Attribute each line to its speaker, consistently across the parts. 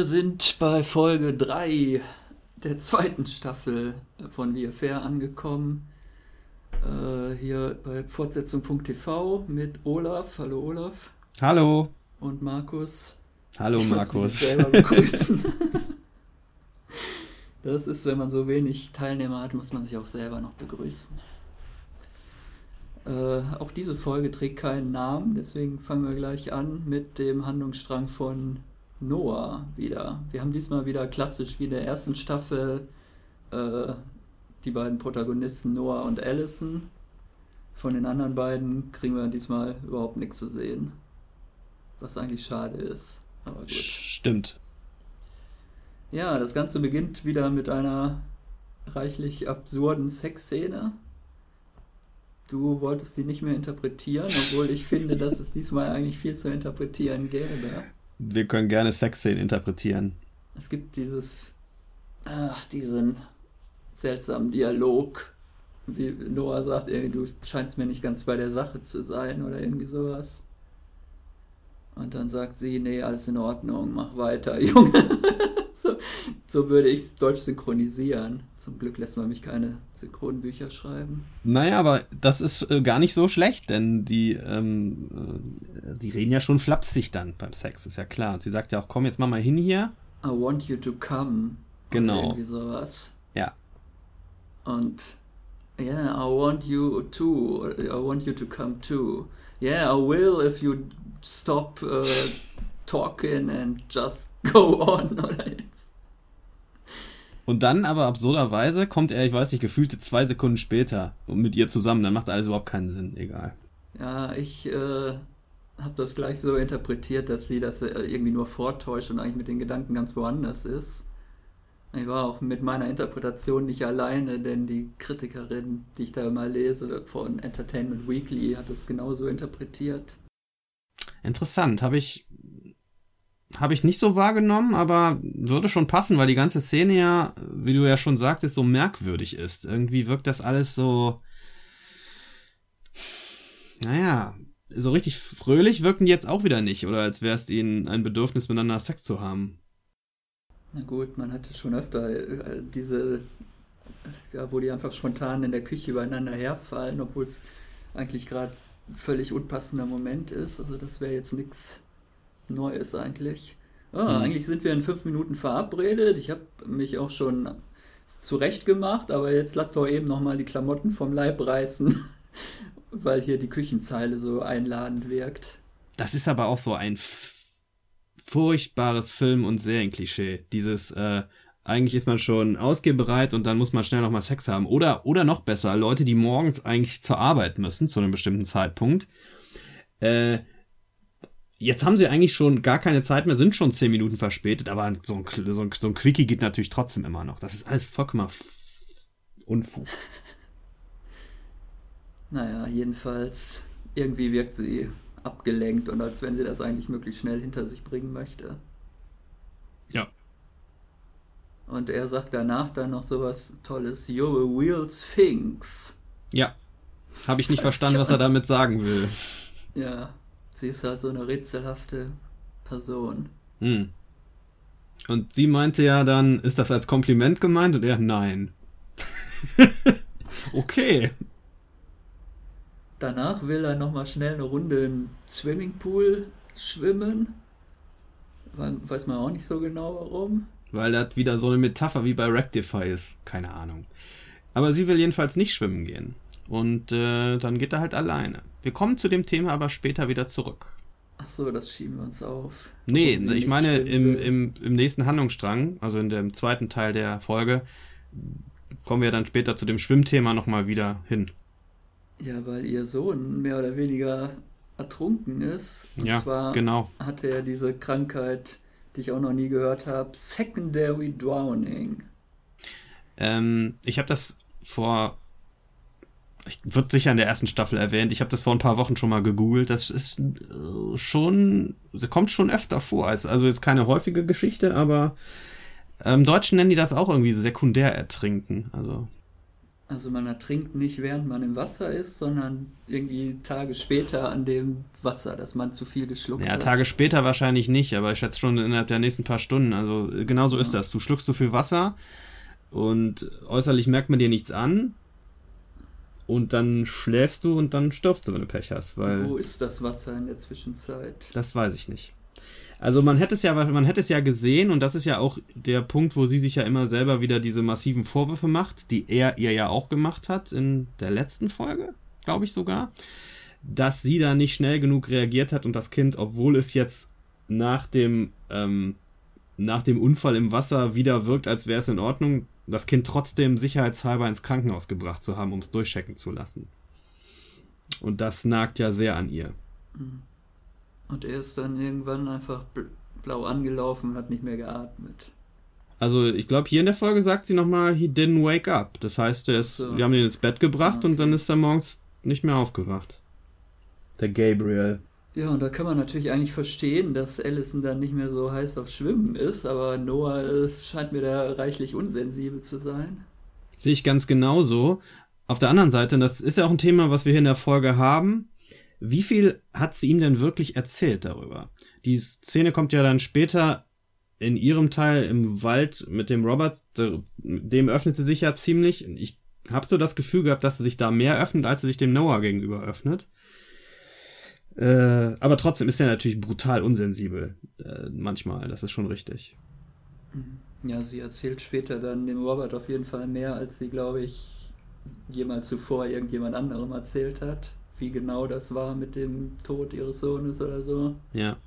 Speaker 1: Wir sind bei Folge 3 der zweiten Staffel von Via Fair angekommen. Äh, hier bei Fortsetzung.tv mit Olaf. Hallo Olaf.
Speaker 2: Hallo.
Speaker 1: Und Markus.
Speaker 2: Hallo
Speaker 1: ich
Speaker 2: Markus.
Speaker 1: Muss mich selber begrüßen. das ist, wenn man so wenig Teilnehmer hat, muss man sich auch selber noch begrüßen. Äh, auch diese Folge trägt keinen Namen, deswegen fangen wir gleich an mit dem Handlungsstrang von Noah wieder. Wir haben diesmal wieder klassisch wie in der ersten Staffel äh, die beiden Protagonisten Noah und Allison. Von den anderen beiden kriegen wir diesmal überhaupt nichts zu sehen. Was eigentlich schade ist. Aber gut.
Speaker 2: Stimmt.
Speaker 1: Ja, das Ganze beginnt wieder mit einer reichlich absurden Sexszene. Du wolltest die nicht mehr interpretieren, obwohl ich finde, dass es diesmal eigentlich viel zu interpretieren gäbe.
Speaker 2: Wir können gerne Sexszenen interpretieren.
Speaker 1: Es gibt dieses, ach, diesen seltsamen Dialog, wie Noah sagt, du scheinst mir nicht ganz bei der Sache zu sein oder irgendwie sowas. Und dann sagt sie, nee, alles in Ordnung, mach weiter, Junge. So, so würde ich es deutsch synchronisieren. Zum Glück lässt man mich keine Synchronbücher schreiben.
Speaker 2: Naja, aber das ist äh, gar nicht so schlecht, denn die, ähm, äh, die reden ja schon flapsig dann beim Sex, ist ja klar. Und sie sagt ja auch, komm, jetzt mach mal hin hier.
Speaker 1: I want you to come.
Speaker 2: Genau.
Speaker 1: Irgendwie sowas.
Speaker 2: Ja.
Speaker 1: Und yeah, I want you to. I want you to come too. Yeah, I will if you stop uh, talking and just go on.
Speaker 2: Und dann aber absurderweise kommt er, ich weiß nicht, gefühlte zwei Sekunden später mit ihr zusammen. Dann macht alles überhaupt keinen Sinn, egal.
Speaker 1: Ja, ich äh, habe das gleich so interpretiert, dass sie das äh, irgendwie nur vortäuscht und eigentlich mit den Gedanken ganz woanders ist. Ich war auch mit meiner Interpretation nicht alleine, denn die Kritikerin, die ich da mal lese von Entertainment Weekly, hat es genauso interpretiert.
Speaker 2: Interessant, habe ich habe ich nicht so wahrgenommen, aber würde schon passen, weil die ganze Szene ja, wie du ja schon sagtest, so merkwürdig ist. Irgendwie wirkt das alles so naja, so richtig fröhlich wirken die jetzt auch wieder nicht, oder als wäre es ihnen ein Bedürfnis, miteinander Sex zu haben.
Speaker 1: Na gut, man hatte schon öfter äh, diese, ja, wo die einfach spontan in der Küche übereinander herfallen, obwohl es eigentlich gerade völlig unpassender Moment ist. Also das wäre jetzt nichts Neues eigentlich. Ah,
Speaker 2: Mhm.
Speaker 1: Eigentlich sind wir in fünf Minuten verabredet. Ich habe mich auch schon zurecht gemacht, aber jetzt lass doch eben nochmal die Klamotten vom Leib reißen, weil hier die Küchenzeile so einladend wirkt.
Speaker 2: Das ist aber auch so ein furchtbares Film- und Serienklischee. Dieses, äh, eigentlich ist man schon ausgehbereit und dann muss man schnell nochmal Sex haben. Oder, oder noch besser, Leute, die morgens eigentlich zur Arbeit müssen, zu einem bestimmten Zeitpunkt. Äh, jetzt haben sie eigentlich schon gar keine Zeit mehr, sind schon zehn Minuten verspätet, aber so ein, so ein, so ein Quickie geht natürlich trotzdem immer noch. Das ist alles vollkommen Unfug.
Speaker 1: Naja, jedenfalls, irgendwie wirkt sie abgelenkt und als wenn sie das eigentlich möglichst schnell hinter sich bringen möchte.
Speaker 2: Ja.
Speaker 1: Und er sagt danach dann noch sowas Tolles, You're a real Sphinx.
Speaker 2: Ja. Habe ich nicht
Speaker 1: Weiß
Speaker 2: verstanden,
Speaker 1: ich
Speaker 2: was er damit sagen will.
Speaker 1: Ja, sie ist halt so eine rätselhafte Person.
Speaker 2: Hm. Und sie meinte ja dann, ist das als Kompliment gemeint? Und er, nein. okay.
Speaker 1: Danach will er nochmal schnell eine Runde im Swimmingpool schwimmen. Weiß man auch nicht so genau warum.
Speaker 2: Weil das wieder so eine Metapher wie bei Rectify ist. Keine Ahnung. Aber sie will jedenfalls nicht schwimmen gehen. Und äh, dann geht er halt alleine. Wir kommen zu dem Thema aber später wieder zurück.
Speaker 1: Ach so, das schieben wir uns auf.
Speaker 2: Nee, ich meine im, im, im nächsten Handlungsstrang, also in dem zweiten Teil der Folge, kommen wir dann später zu dem Schwimmthema nochmal wieder hin.
Speaker 1: Ja, weil ihr Sohn mehr oder weniger ertrunken ist. Und
Speaker 2: ja,
Speaker 1: zwar
Speaker 2: genau.
Speaker 1: hatte er diese Krankheit, die ich auch noch nie gehört habe, Secondary Drowning.
Speaker 2: Ähm, ich habe das vor. Ich, wird sicher in der ersten Staffel erwähnt. Ich habe das vor ein paar Wochen schon mal gegoogelt. Das ist äh, schon. Kommt schon öfter vor. Also, jetzt keine häufige Geschichte, aber im Deutschen nennen die das auch irgendwie sekundär ertrinken. Also.
Speaker 1: Also man ertrinkt nicht, während man im Wasser ist, sondern irgendwie Tage später an dem Wasser, dass man zu viel geschluckt
Speaker 2: Ja,
Speaker 1: hat.
Speaker 2: Tage später wahrscheinlich nicht, aber ich schätze schon innerhalb der nächsten paar Stunden. Also äh, genau so
Speaker 1: Ja.
Speaker 2: ist das. Du schluckst zu viel Wasser und äußerlich merkt man dir nichts an. Und dann schläfst du und dann stirbst du, wenn du Pech hast, weil
Speaker 1: Wo ist das Wasser in der Zwischenzeit?
Speaker 2: das weiß ich nicht. Also man hätte es ja, man hätte es ja gesehen und das ist ja auch der Punkt, wo sie sich ja immer selber wieder diese massiven Vorwürfe macht, die er ihr ja auch gemacht hat in der letzten Folge, glaube ich sogar, dass sie da nicht schnell genug reagiert hat und das Kind, obwohl es jetzt nach dem ähm, nach dem Unfall im Wasser wieder wirkt, als wäre es in Ordnung, das Kind trotzdem sicherheitshalber ins Krankenhaus gebracht zu haben, um es durchchecken zu lassen. Und das nagt ja sehr an ihr.
Speaker 1: Und er ist dann irgendwann einfach bl- blau angelaufen und hat nicht mehr geatmet.
Speaker 2: Also ich glaube, hier in der Folge sagt sie nochmal, he didn't wake up. Das heißt, er ist,
Speaker 1: So.
Speaker 2: wir haben ihn ins Bett gebracht
Speaker 1: Ah,
Speaker 2: und dann
Speaker 1: okay.
Speaker 2: ist er morgens nicht mehr aufgewacht. Der Gabriel.
Speaker 1: Ja, und da kann man natürlich eigentlich verstehen, dass Allison dann nicht mehr so heiß aufs Schwimmen ist, aber Noah äh, scheint mir da reichlich unsensibel zu sein.
Speaker 2: Sehe ich ganz genauso. Auf der anderen Seite, und das ist ja auch ein Thema, was wir hier in der Folge haben, wie viel hat sie ihm denn wirklich erzählt darüber? Die Szene kommt ja dann später in ihrem Teil im Wald mit dem Robert, dem öffnete sich ja ziemlich. Ich habe so das Gefühl gehabt, dass sie sich da mehr öffnet, als sie sich dem Noah gegenüber öffnet. Äh, aber trotzdem ist er natürlich brutal unsensibel. Äh, manchmal, das ist schon richtig.
Speaker 1: Ja, sie erzählt später dann dem Robert auf jeden Fall mehr, als sie, glaube ich, jemals zuvor irgendjemand anderem erzählt hat. Wie genau das war mit dem Tod ihres Sohnes oder so.
Speaker 2: Ja.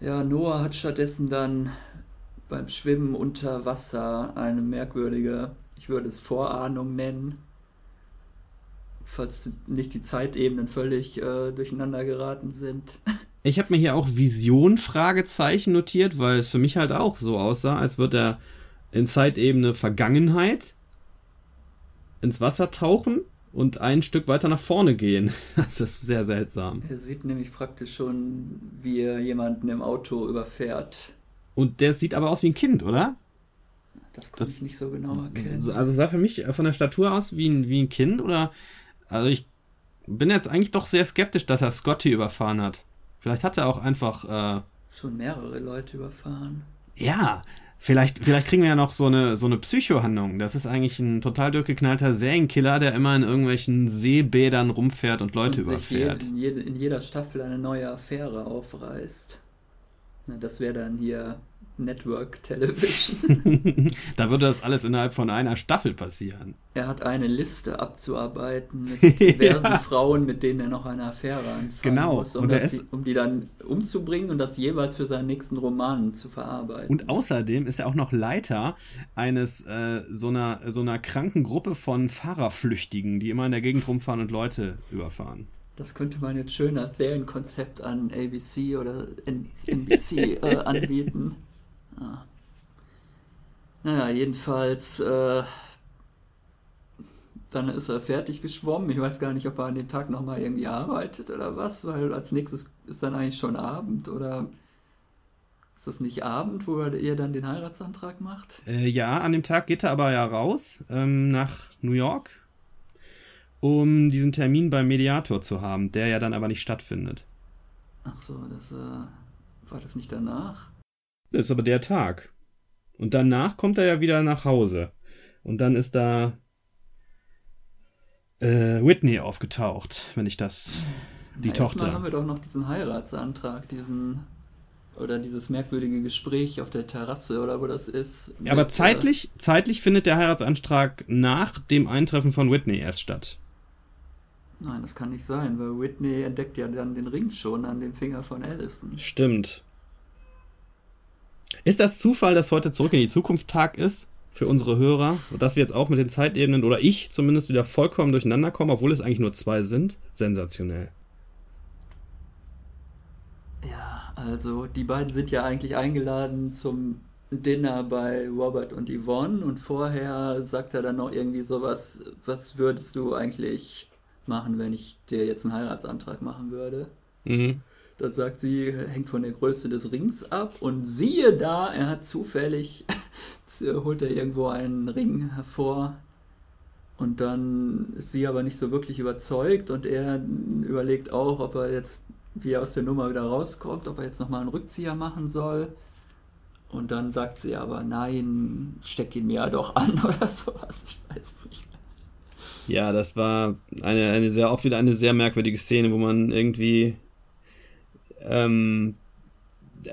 Speaker 1: Ja, Noah hat stattdessen dann beim Schwimmen unter Wasser eine merkwürdige, ich würde es Vorahnung nennen, falls nicht die Zeitebenen völlig äh, durcheinander geraten sind.
Speaker 2: Ich habe mir hier auch Vision Fragezeichen notiert, weil es für mich halt auch so aussah, als würde er in Zeitebene Vergangenheit ins Wasser tauchen und ein Stück weiter nach vorne gehen. Das ist sehr seltsam.
Speaker 1: Er sieht nämlich praktisch schon, wie er jemanden im Auto überfährt.
Speaker 2: Und der sieht aber aus wie ein Kind, oder?
Speaker 1: Das konnte
Speaker 2: Das-
Speaker 1: ich nicht so genau erkennen.
Speaker 2: Also sah für mich von der Statur aus wie ein, wie ein Kind oder also ich bin jetzt eigentlich doch sehr skeptisch, dass er Scotty überfahren hat. Vielleicht hat er auch einfach äh,
Speaker 1: Schon mehrere Leute überfahren.
Speaker 2: Ja, vielleicht, vielleicht kriegen wir ja noch so eine, so eine Psychohandlung. Das ist eigentlich ein total durchgeknallter Serienkiller, der immer in irgendwelchen Seebädern rumfährt und Leute
Speaker 1: und
Speaker 2: überfährt.
Speaker 1: in, jede, in jeder Staffel eine neue Affäre aufreißt. Das wäre dann hier Network Television.
Speaker 2: da würde das alles innerhalb von einer Staffel passieren.
Speaker 1: er hat eine Liste abzuarbeiten mit diversen
Speaker 2: Ja.
Speaker 1: Frauen, mit denen er noch eine Affäre anfangen
Speaker 2: Genau.
Speaker 1: muss, um,
Speaker 2: Und
Speaker 1: das,
Speaker 2: ist-
Speaker 1: um die dann umzubringen und das jeweils für seinen nächsten Roman zu verarbeiten.
Speaker 2: Und außerdem ist er auch noch Leiter eines äh, so einer so einer kranken Gruppe von Fahrerflüchtigen, die immer in der Gegend rumfahren und Leute überfahren.
Speaker 1: Das könnte man jetzt schön als Serienkonzept an ABC oder NBC äh, anbieten. Ah. Naja, jedenfalls, äh, dann ist er fertig geschwommen. Ich weiß gar nicht, ob er an dem Tag nochmal irgendwie arbeitet oder was, weil als nächstes ist dann eigentlich schon Abend oder ist das nicht Abend, wo er dann den Heiratsantrag macht?
Speaker 2: Äh, ja, an dem Tag geht er aber ja raus ähm, nach New York, um diesen Termin beim Mediator zu haben, der ja dann aber nicht stattfindet.
Speaker 1: Ach so, das äh, war das nicht danach?
Speaker 2: Das ist aber der Tag. Und danach kommt er ja wieder nach Hause. Und dann ist da äh, Whitney aufgetaucht, wenn ich das. Die
Speaker 1: Na,
Speaker 2: Tochter.
Speaker 1: haben wir doch noch diesen Heiratsantrag, diesen oder dieses merkwürdige Gespräch auf der Terrasse oder wo das ist.
Speaker 2: Ja, aber
Speaker 1: mit,
Speaker 2: zeitlich, zeitlich findet der Heiratsantrag nach dem Eintreffen von Whitney erst statt.
Speaker 1: Äh, nein, das kann nicht sein, weil Whitney entdeckt ja dann den Ring schon an dem Finger von Allison.
Speaker 2: Stimmt. Ist das Zufall, dass heute zurück in die Zukunft Tag ist für unsere Hörer und dass wir jetzt auch mit den Zeitebenen oder ich zumindest wieder vollkommen durcheinander kommen, obwohl es eigentlich nur zwei sind? Sensationell.
Speaker 1: Ja, also die beiden sind ja eigentlich eingeladen zum Dinner bei Robert und Yvonne und vorher sagt er dann noch irgendwie sowas, was würdest du eigentlich machen, wenn ich dir jetzt einen Heiratsantrag machen würde?
Speaker 2: Mhm.
Speaker 1: Da sagt sie, hängt von der Größe des Rings ab und siehe da, er hat zufällig, holt er irgendwo einen Ring hervor, Und dann ist sie aber nicht so wirklich überzeugt und er überlegt auch, ob er jetzt, wie er aus der Nummer wieder rauskommt, ob er jetzt nochmal einen Rückzieher machen soll. Und dann sagt sie aber, nein, steck ihn mir doch an oder sowas. Ich weiß es nicht.
Speaker 2: Ja, das war eine, eine sehr, auch wieder eine sehr merkwürdige Szene, wo man irgendwie ähm,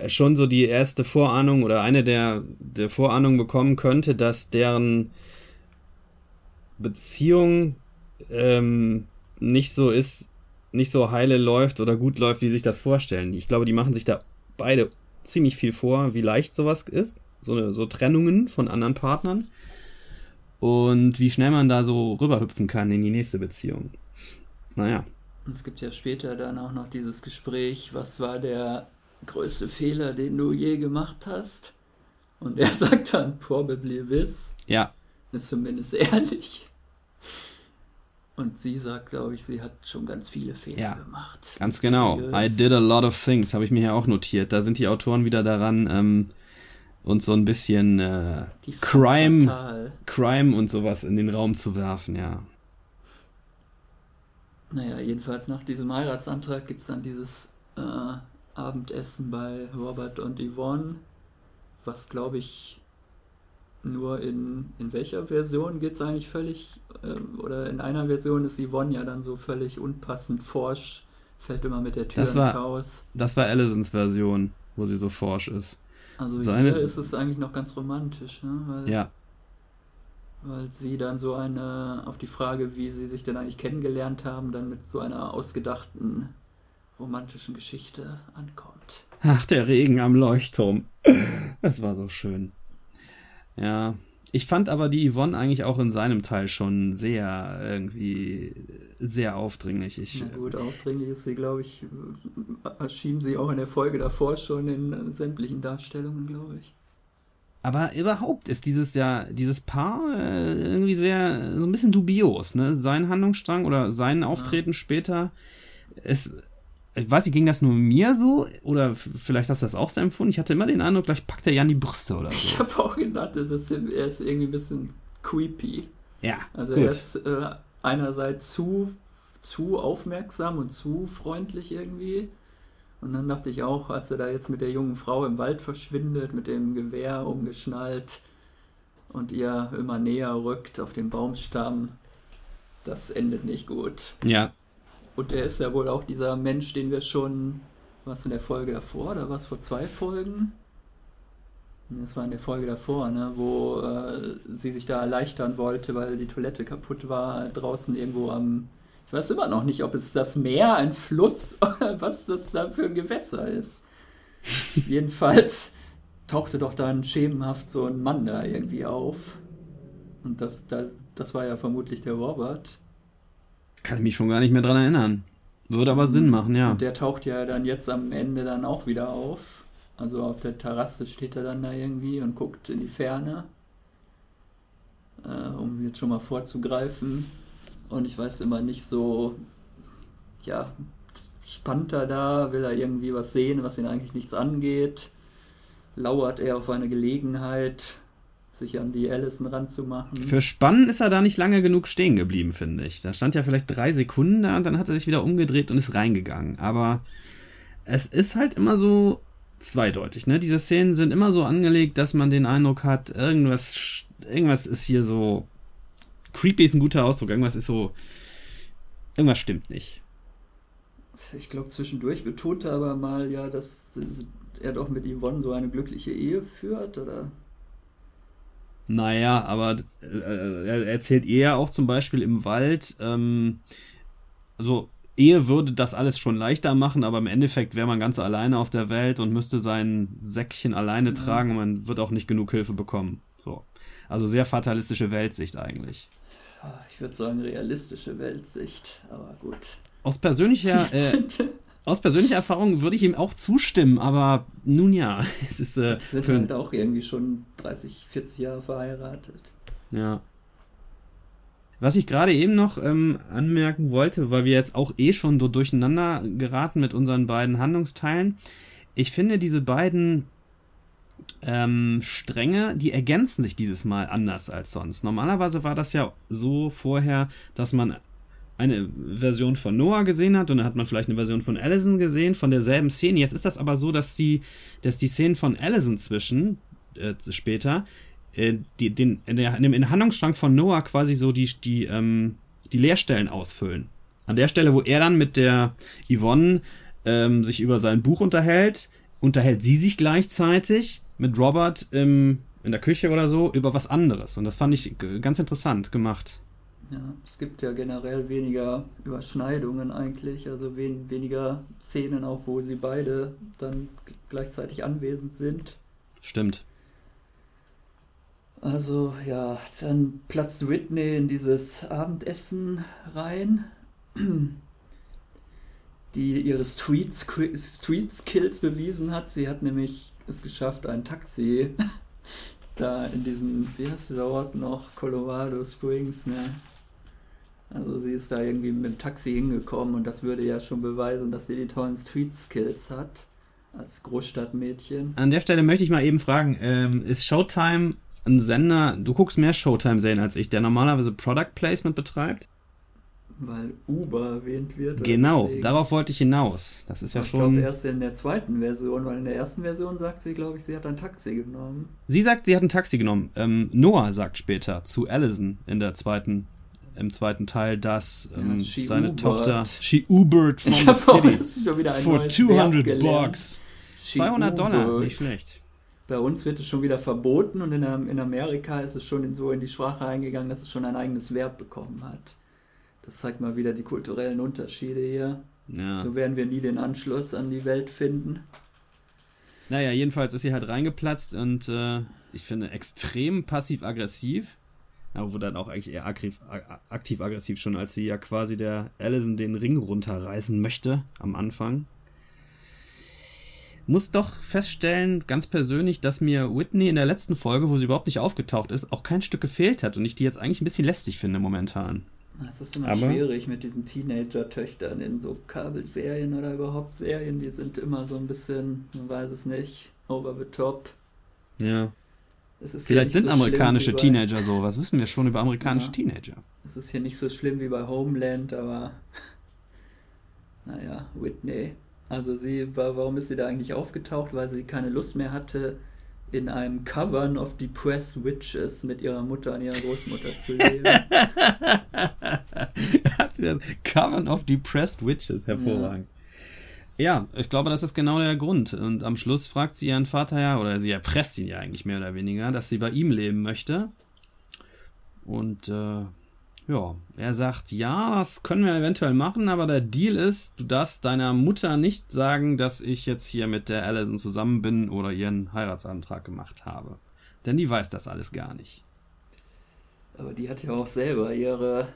Speaker 2: schon so die erste Vorahnung oder eine der, der Vorahnungen bekommen könnte, dass deren Beziehung ähm, nicht so ist, nicht so heile läuft oder gut läuft, wie sich das vorstellen. Ich glaube, die machen sich da beide ziemlich viel vor, wie leicht sowas ist. So, eine, so Trennungen von anderen Partnern. Und wie schnell man da so rüberhüpfen kann in die nächste Beziehung. Naja.
Speaker 1: Und es gibt ja später dann auch noch dieses Gespräch, was war der größte Fehler, den du je gemacht hast? Und er sagt dann, probably this.
Speaker 2: Ja.
Speaker 1: Ist zumindest ehrlich. Und sie sagt, glaube ich, sie hat schon ganz viele Fehler ja, gemacht.
Speaker 2: Ganz genau. I did a lot of things, habe ich mir ja auch notiert. Da sind die Autoren wieder daran, ähm, uns so ein bisschen äh, Crime, Crime und sowas in den Raum zu werfen, ja.
Speaker 1: Naja, jedenfalls nach diesem Heiratsantrag gibt es dann dieses äh, Abendessen bei Robert und Yvonne, was glaube ich nur in, in welcher Version geht es eigentlich völlig, ähm, oder in einer Version ist Yvonne ja dann so völlig unpassend forsch, fällt immer mit der Tür
Speaker 2: das ins Haus. Das war Allisons Version, wo sie so forsch ist.
Speaker 1: Also so hier eine, ist es eigentlich noch ganz romantisch, ne? Weil,
Speaker 2: ja.
Speaker 1: Weil sie dann so eine, auf die Frage, wie sie sich denn eigentlich kennengelernt haben, dann mit so einer ausgedachten romantischen Geschichte ankommt.
Speaker 2: Ach, der Regen am Leuchtturm. Das war so schön. Ja. Ich fand aber die Yvonne eigentlich auch in seinem Teil schon sehr irgendwie sehr aufdringlich. Ich,
Speaker 1: Na gut, aufdringlich ist sie, glaube ich, erschien sie auch in der Folge davor schon in sämtlichen Darstellungen, glaube ich.
Speaker 2: Aber überhaupt ist dieses ja, dieses Paar äh, irgendwie sehr, so ein bisschen dubios, ne? Sein Handlungsstrang oder sein Auftreten ja. später ist ich weiß nicht, ging das nur mir so? Oder vielleicht hast du das auch so empfunden? Ich hatte immer den Eindruck, gleich packt er Jan die Brüste oder so.
Speaker 1: Ich habe auch gedacht, das ist, er ist irgendwie ein bisschen creepy.
Speaker 2: Ja.
Speaker 1: Also gut. er ist äh, einerseits zu, zu aufmerksam und zu freundlich irgendwie. Und dann dachte ich auch, als er da jetzt mit der jungen Frau im Wald verschwindet, mit dem Gewehr umgeschnallt und ihr immer näher rückt auf den Baumstamm, das endet nicht gut.
Speaker 2: Ja,
Speaker 1: und er ist ja wohl auch dieser Mensch, den wir schon, was in der Folge davor oder was vor zwei Folgen? Das war in der Folge davor, ne, wo äh, sie sich da erleichtern wollte, weil die Toilette kaputt war, draußen irgendwo am. Ich weiß immer noch nicht, ob es das Meer, ein Fluss oder was das da für ein Gewässer ist. Jedenfalls tauchte doch dann schemenhaft so ein Mann da irgendwie auf. Und das, da, das war ja vermutlich der Robert.
Speaker 2: Kann ich mich schon gar nicht mehr dran erinnern. Würde aber Sinn machen, ja.
Speaker 1: Und der taucht ja dann jetzt am Ende dann auch wieder auf. Also auf der Terrasse steht er dann da irgendwie und guckt in die Ferne. Äh, um jetzt schon mal vorzugreifen. Und ich weiß immer nicht so, ja, spannt er da, will er irgendwie was sehen, was ihn eigentlich nichts angeht. Lauert er auf eine Gelegenheit, sich an die Allison ranzumachen.
Speaker 2: Für Spannen ist er da nicht lange genug stehen geblieben, finde ich. Da stand ja vielleicht drei Sekunden da und dann hat er sich wieder umgedreht und ist reingegangen. Aber es ist halt immer so zweideutig, ne? Diese Szenen sind immer so angelegt, dass man den Eindruck hat, irgendwas, irgendwas ist hier so. Creepy ist ein guter Ausdruck, irgendwas ist so. Irgendwas stimmt nicht.
Speaker 1: Ich glaube, zwischendurch betont er aber mal ja, dass er doch mit Yvonne so eine glückliche Ehe führt, oder?
Speaker 2: Naja, aber äh, er erzählt eher auch zum Beispiel im Wald, ähm, also Ehe würde das alles schon leichter machen, aber im Endeffekt wäre man ganz alleine auf der Welt und müsste sein Säckchen alleine mhm. tragen und man wird auch nicht genug Hilfe bekommen. So. Also sehr fatalistische Weltsicht eigentlich.
Speaker 1: Ich würde sagen realistische Weltsicht, aber gut.
Speaker 2: Aus persönlicher, äh, aus persönlicher Erfahrung würde ich ihm auch zustimmen, aber nun ja, es ist. Äh,
Speaker 1: Die sind halt auch irgendwie schon 30, 40 Jahre verheiratet.
Speaker 2: Ja. Was ich gerade eben noch ähm, anmerken wollte, weil wir jetzt auch eh schon so durcheinander geraten mit unseren beiden Handlungsteilen. Ich finde diese beiden ähm, Stränge, die ergänzen sich dieses Mal anders als sonst. Normalerweise war das ja so vorher, dass man eine Version von Noah gesehen hat und dann hat man vielleicht eine Version von Allison gesehen, von derselben Szene. Jetzt ist das aber so, dass die, dass die Szenen von Allison zwischen äh, später äh, die, den, in, der, in dem Handlungsstrang von Noah quasi so die, die, ähm, die Leerstellen ausfüllen. An der Stelle, wo er dann mit der Yvonne ähm, sich über sein Buch unterhält, unterhält sie sich gleichzeitig mit Robert im, in der Küche oder so über was anderes. Und das fand ich ganz interessant gemacht.
Speaker 1: Ja, es gibt ja generell weniger Überschneidungen eigentlich, also wen, weniger Szenen auch, wo sie beide dann gleichzeitig anwesend sind.
Speaker 2: Stimmt.
Speaker 1: Also ja, dann platzt Whitney in dieses Abendessen rein, die ihre Street, Street Skills bewiesen hat. Sie hat nämlich es geschafft, ein Taxi da in diesen, wie heißt dieser Ort noch, Colorado Springs, ne? Also sie ist da irgendwie mit dem Taxi hingekommen und das würde ja schon beweisen, dass sie die tollen Street Skills hat als Großstadtmädchen.
Speaker 2: An der Stelle möchte ich mal eben fragen, ähm, ist Showtime ein Sender, du guckst mehr Showtime-Serien als ich, der normalerweise Product Placement betreibt?
Speaker 1: Weil Uber erwähnt wird.
Speaker 2: Genau, deswegen. darauf wollte ich hinaus. Das ist ja
Speaker 1: ich
Speaker 2: schon.
Speaker 1: Ich glaube erst in der zweiten Version, weil in der ersten Version sagt sie, glaube ich, sie hat ein Taxi genommen.
Speaker 2: Sie sagt, sie hat ein Taxi genommen. Ähm, Noah sagt später zu Allison in der zweiten im zweiten Teil, dass ähm, ja, seine Ubered. Tochter she Ubered from the city
Speaker 1: schon wieder ein
Speaker 2: for 200 bucks. 200 Dollar, nicht schlecht.
Speaker 1: Bei uns wird es schon wieder verboten und in, in Amerika ist es schon in so in die Sprache eingegangen, dass es schon ein eigenes Verb bekommen hat. Das zeigt mal wieder die kulturellen Unterschiede hier. Ja. So werden wir nie den Anschluss an die Welt finden.
Speaker 2: Naja, jedenfalls ist sie halt reingeplatzt und äh, ich finde extrem passiv-aggressiv aber wo dann auch eigentlich eher aktiv-aggressiv schon, als sie ja quasi der Allison den Ring runterreißen möchte am Anfang. Muss doch feststellen, ganz persönlich, dass mir Whitney in der letzten Folge, wo sie überhaupt nicht aufgetaucht ist, auch kein Stück gefehlt hat und ich die jetzt eigentlich ein bisschen lästig finde momentan.
Speaker 1: Es ist immer Aber schwierig mit diesen Teenager-Töchtern in so Kabelserien oder überhaupt Serien. Die sind immer so ein bisschen, man weiß es nicht, over the top.
Speaker 2: Ja. Vielleicht sind so amerikanische Teenager so. Was wissen wir schon über amerikanische ja. Teenager?
Speaker 1: Es ist hier nicht so schlimm wie bei Homeland, aber naja, Whitney. Also sie war, warum ist sie da eigentlich aufgetaucht? Weil sie keine Lust mehr hatte, in einem Covern of Depressed Witches mit ihrer Mutter und ihrer Großmutter zu leben.
Speaker 2: Hat sie das? Covern of Depressed Witches, hervorragend. Ja. Ja, ich glaube, das ist genau der Grund. Und am Schluss fragt sie ihren Vater ja, oder sie erpresst ihn ja eigentlich mehr oder weniger, dass sie bei ihm leben möchte. Und äh, ja, er sagt, ja, das können wir eventuell machen, aber der Deal ist, du darfst deiner Mutter nicht sagen, dass ich jetzt hier mit der Allison zusammen bin oder ihren Heiratsantrag gemacht habe. Denn die weiß das alles gar nicht.
Speaker 1: Aber die hat ja auch selber ihre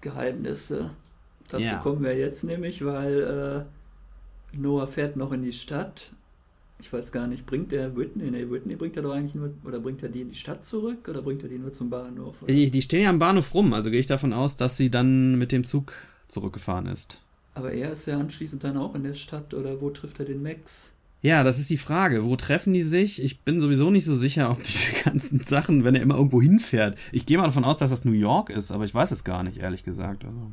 Speaker 1: Geheimnisse. Dazu ja. kommen wir jetzt nämlich, weil äh, Noah fährt noch in die Stadt. Ich weiß gar nicht, bringt er Whitney? Nee, Whitney bringt er doch eigentlich nur, oder bringt er die in die Stadt zurück oder bringt er die nur zum Bahnhof?
Speaker 2: Die, die, stehen ja am Bahnhof rum, also gehe ich davon aus, dass sie dann mit dem Zug zurückgefahren ist.
Speaker 1: Aber er ist ja anschließend dann auch in der Stadt oder wo trifft er den Max?
Speaker 2: Ja, das ist die Frage. Wo treffen die sich? Ich bin sowieso nicht so sicher, ob diese ganzen Sachen, wenn er immer irgendwo hinfährt. Ich gehe mal davon aus, dass das New York ist, aber ich weiß es gar nicht, ehrlich gesagt. Also.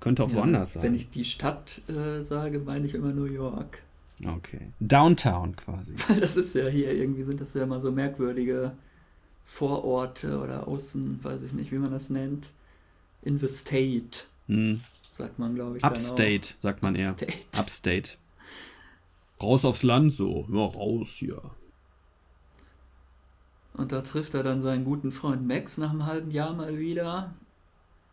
Speaker 2: Könnte auch ja, woanders sein.
Speaker 1: Wenn ich die Stadt äh, sage, meine ich immer New York.
Speaker 2: Okay. Downtown quasi.
Speaker 1: Das ist ja hier, irgendwie sind das ja immer so merkwürdige Vororte oder Außen, weiß ich nicht, wie man das nennt. In the State, hm. sagt man, glaube ich.
Speaker 2: Upstate, sagt man eher. Upstate. Upstate. Raus aufs Land so. Ja, raus hier.
Speaker 1: Und da trifft er dann seinen guten Freund Max nach einem halben Jahr mal wieder.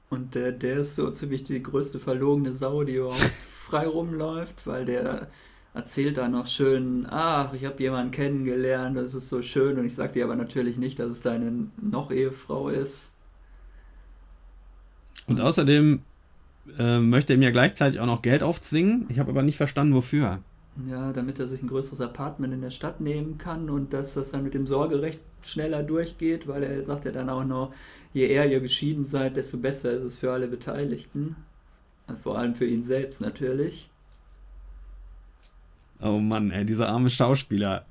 Speaker 1: Und der, der ist so ziemlich die größte verlogene Sau, die überhaupt frei rumläuft, weil der erzählt da noch schön, ach, ich habe jemanden kennengelernt, das ist so schön. Und ich sage dir aber natürlich nicht, dass es deine noch Ehefrau ist.
Speaker 2: Und, Und außerdem äh, möchte er mir gleichzeitig auch noch Geld aufzwingen. Ich habe aber nicht verstanden, wofür.
Speaker 1: Ja, damit er sich ein größeres Apartment in der Stadt nehmen kann und dass das dann mit dem Sorgerecht schneller durchgeht, weil er sagt ja dann auch noch, je eher ihr geschieden seid, desto besser ist es für alle Beteiligten. Vor allem für ihn selbst natürlich.
Speaker 2: Oh Mann, ey, dieser arme Schauspieler.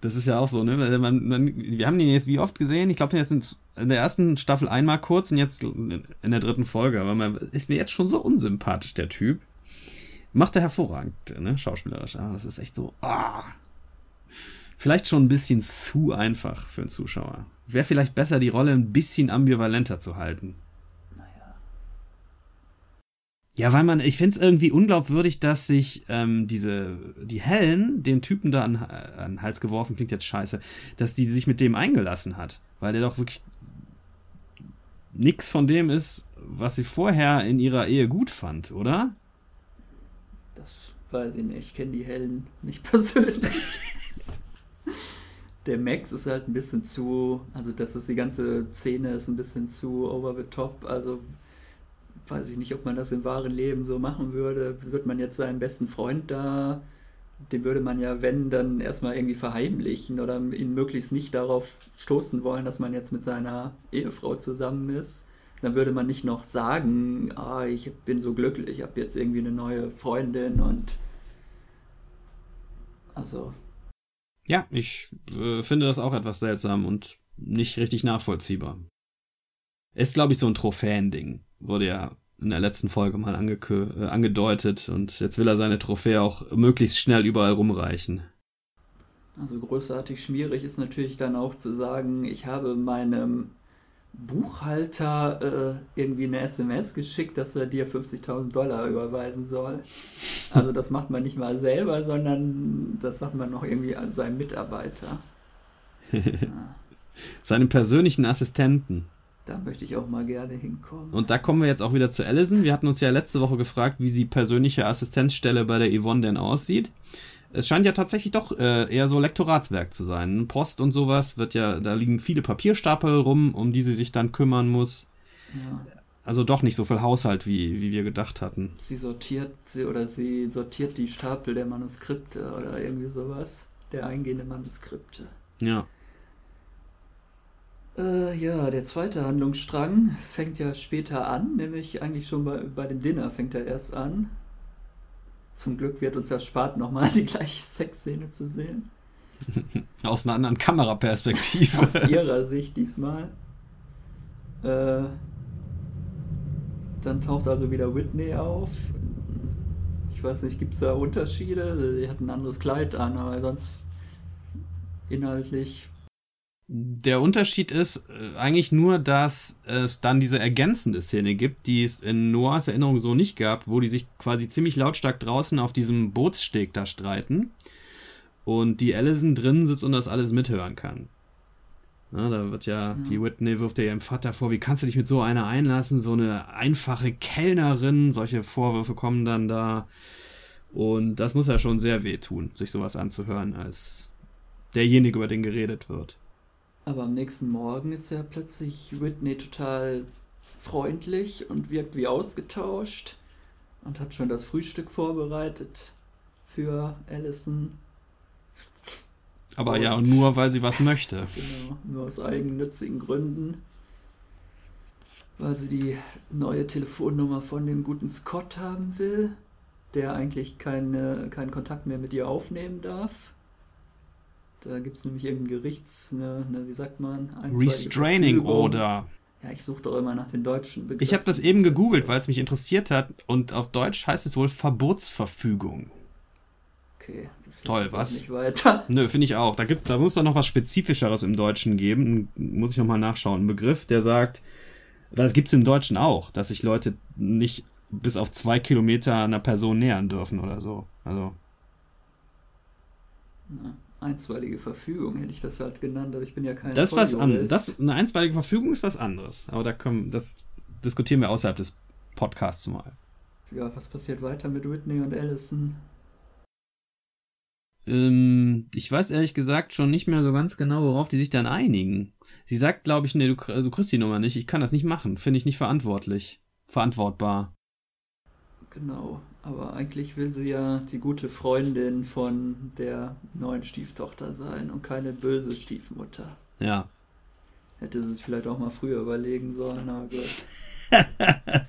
Speaker 2: Das ist ja auch so, ne? Man, man, wir haben den jetzt wie oft gesehen? Ich glaube, jetzt in der ersten Staffel einmal kurz und jetzt in der dritten Folge. Aber man ist mir jetzt schon so unsympathisch, der Typ. Macht er hervorragend, ne? Schauspielerisch. Aber das ist echt so. Ah. Vielleicht schon ein bisschen zu einfach für einen Zuschauer. Wäre vielleicht besser, die Rolle ein bisschen ambivalenter zu halten. Ja, weil man, ich finde es irgendwie unglaubwürdig, dass sich ähm, diese, die Helen dem Typen da an, an den Hals geworfen, klingt jetzt scheiße, dass die sich mit dem eingelassen hat. Weil der doch wirklich nix von dem ist, was sie vorher in ihrer Ehe gut fand, oder?
Speaker 1: Das weiß ich nicht. Ich kenne die Helen nicht persönlich. der Max ist halt ein bisschen zu, also das ist die ganze Szene ist ein bisschen zu over the top. Also weiß ich nicht, ob man das im wahren Leben so machen würde. Würde man jetzt seinen besten Freund da, den würde man ja, wenn, dann erstmal irgendwie verheimlichen oder ihn möglichst nicht darauf stoßen wollen, dass man jetzt mit seiner Ehefrau zusammen ist. Dann würde man nicht noch sagen, ah, ich bin so glücklich, ich habe jetzt irgendwie eine neue Freundin und also.
Speaker 2: Ja, ich äh, finde das auch etwas seltsam und nicht richtig nachvollziehbar. Ist, glaube ich, so ein Trophäending wurde ja in der letzten Folge mal äh, angedeutet und jetzt will er seine Trophäe auch möglichst schnell überall rumreichen.
Speaker 1: Also großartig schwierig ist natürlich dann auch zu sagen, ich habe meinem Buchhalter äh, irgendwie eine SMS geschickt, dass er dir 50.000 Dollar überweisen soll. Also das macht man nicht mal selber, sondern das sagt man noch irgendwie seinem Mitarbeiter.
Speaker 2: ja. Seinem persönlichen Assistenten.
Speaker 1: Da möchte ich auch mal gerne hinkommen.
Speaker 2: Und da kommen wir jetzt auch wieder zu Allison. Wir hatten uns ja letzte Woche gefragt, wie die persönliche Assistenzstelle bei der Yvonne denn aussieht. Es scheint ja tatsächlich doch äh, eher so Lektoratswerk zu sein. Post und sowas wird ja, da liegen viele Papierstapel rum, um die sie sich dann kümmern muss. Ja. Also doch nicht so viel Haushalt, wie, wie wir gedacht hatten.
Speaker 1: Sie sortiert sie oder sie sortiert die Stapel der Manuskripte oder irgendwie sowas. Der eingehenden Manuskripte.
Speaker 2: Ja.
Speaker 1: Äh, ja, der zweite Handlungsstrang fängt ja später an, nämlich eigentlich schon bei, bei dem Dinner fängt er erst an. Zum Glück wird uns erspart, nochmal die gleiche Sexszene zu sehen.
Speaker 2: Aus einer anderen Kameraperspektive.
Speaker 1: Aus ihrer Sicht diesmal. Äh, dann taucht also wieder Whitney auf. Ich weiß nicht, gibt es da Unterschiede? Sie hat ein anderes Kleid an, aber sonst inhaltlich
Speaker 2: der Unterschied ist äh, eigentlich nur, dass es dann diese ergänzende Szene gibt, die es in Noirs Erinnerung so nicht gab, wo die sich quasi ziemlich lautstark draußen auf diesem Bootssteg da streiten und die Allison drin sitzt und das alles mithören kann. Na, da wird ja, ja, die Whitney wirft ja ihrem Vater vor, wie kannst du dich mit so einer einlassen, so eine einfache Kellnerin, solche Vorwürfe kommen dann da. Und das muss ja schon sehr wehtun, sich sowas anzuhören, als derjenige, über den geredet wird.
Speaker 1: Aber am nächsten Morgen ist ja plötzlich Whitney total freundlich und wirkt wie ausgetauscht und hat schon das Frühstück vorbereitet für Allison.
Speaker 2: Aber und, ja, nur weil sie was möchte.
Speaker 1: Genau, nur aus eigennützigen Gründen. Weil sie die neue Telefonnummer von dem guten Scott haben will, der eigentlich keine, keinen Kontakt mehr mit ihr aufnehmen darf. Da gibt es nämlich irgendein Gerichts, eine, eine, wie sagt man?
Speaker 2: Restraining Order.
Speaker 1: Ja, ich suche doch immer nach den deutschen
Speaker 2: Begriffen. Ich habe das eben gegoogelt, weil es mich interessiert hat. Und auf Deutsch heißt es wohl Verbotsverfügung.
Speaker 1: Okay,
Speaker 2: das Toll, was? Nicht weiter. Nö, finde ich auch. Da, gibt, da muss doch noch was Spezifischeres im Deutschen geben. Muss ich nochmal nachschauen. Ein Begriff, der sagt, das gibt es im Deutschen auch, dass sich Leute nicht bis auf zwei Kilometer einer Person nähern dürfen oder so. Also.
Speaker 1: Na einstweilige Verfügung hätte ich das halt genannt, aber ich bin ja kein
Speaker 2: Das was an, das eine einstweilige Verfügung ist was anderes, aber da kommen das diskutieren wir außerhalb des Podcasts mal.
Speaker 1: Ja, was passiert weiter mit Whitney und Allison?
Speaker 2: Ähm, ich weiß ehrlich gesagt schon nicht mehr so ganz genau, worauf die sich dann einigen. Sie sagt, glaube ich, nee, du, du kriegst die Nummer nicht, ich kann das nicht machen, finde ich nicht verantwortlich. Verantwortbar.
Speaker 1: Genau. Aber eigentlich will sie ja die gute Freundin von der neuen Stieftochter sein und keine böse Stiefmutter.
Speaker 2: Ja.
Speaker 1: Hätte sie sich vielleicht auch mal früher überlegen sollen, aber gut.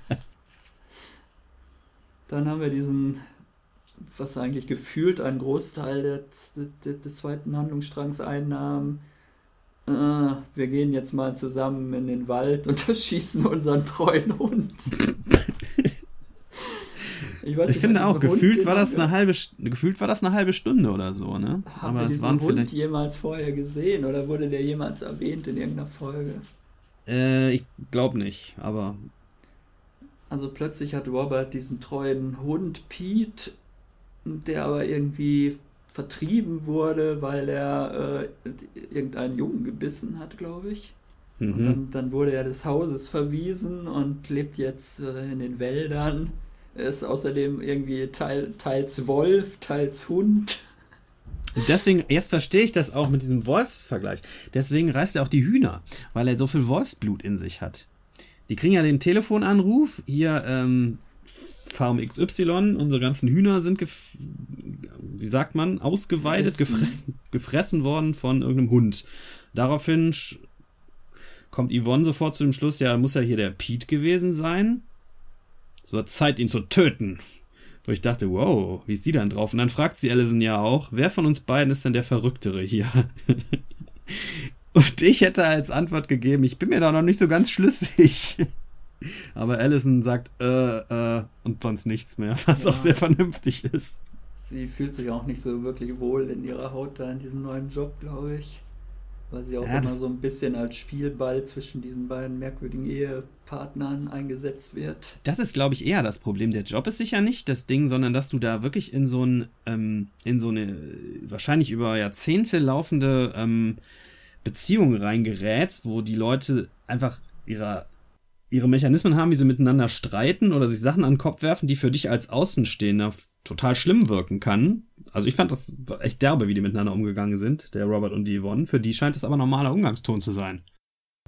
Speaker 1: Dann haben wir diesen was eigentlich gefühlt einen Großteil des, des, des zweiten Handlungsstrangs einnahm. Äh, wir gehen jetzt mal zusammen in den Wald und erschießen unseren treuen Hund.
Speaker 2: Ich, weiß, ich finde auch, gefühlt war das eine halbe gefühlt war das eine halbe Stunde oder so, ne?
Speaker 1: Haben Aber wir es waren Hund vielleicht jemals vorher gesehen oder wurde der jemals erwähnt in irgendeiner Folge?
Speaker 2: Äh, ich glaube nicht, aber
Speaker 1: also plötzlich hat Robert diesen treuen Hund Pete, der aber irgendwie vertrieben wurde, weil er äh, irgendeinen Jungen gebissen hat, glaube ich. Mhm. Und dann, dann, wurde er des Hauses verwiesen und lebt jetzt äh, in den Wäldern. Er ist außerdem irgendwie teil, teils Wolf, teils Hund.
Speaker 2: Und deswegen, jetzt verstehe ich das auch mit diesem Wolfsvergleich. Deswegen reißt er auch die Hühner, weil er so viel Wolfsblut in sich hat. Die kriegen ja den Telefonanruf, hier, ähm, Farm XY, unsere ganzen Hühner sind, wie sagt man, ausgeweidet, gefressen, gefressen worden von irgendeinem Hund. Daraufhin kommt Yvonne sofort zu dem Schluss, ja, muss ja hier der Pete gewesen sein. So Zeit, ihn zu töten. Wo ich dachte, wow, wie ist die dann drauf? Und dann fragt sie Allison ja auch, wer von uns beiden ist denn der Verrücktere hier? Und ich hätte als Antwort gegeben, ich bin mir da noch nicht so ganz schlüssig. Aber Allison sagt, äh, äh, und sonst nichts mehr, was ja. auch sehr vernünftig ist.
Speaker 1: Sie fühlt sich auch nicht so wirklich wohl in ihrer Haut da in diesem neuen Job, glaube ich. Weil sie auch ja, immer so ein bisschen als Spielball zwischen diesen beiden merkwürdigen Ehepartnern eingesetzt wird.
Speaker 2: Das ist, glaube ich, eher das Problem. Der Job ist sicher nicht das Ding, sondern dass du da wirklich in so, ein, ähm, in so eine wahrscheinlich über Jahrzehnte laufende ähm, Beziehung reingerätst, wo die Leute einfach ihre, ihre Mechanismen haben, wie sie miteinander streiten oder sich Sachen an den Kopf werfen, die für dich als Außenstehender total schlimm wirken kann. Also ich fand das echt derbe, wie die miteinander umgegangen sind, der Robert und die Yvonne. Für die scheint das aber normaler Umgangston zu sein.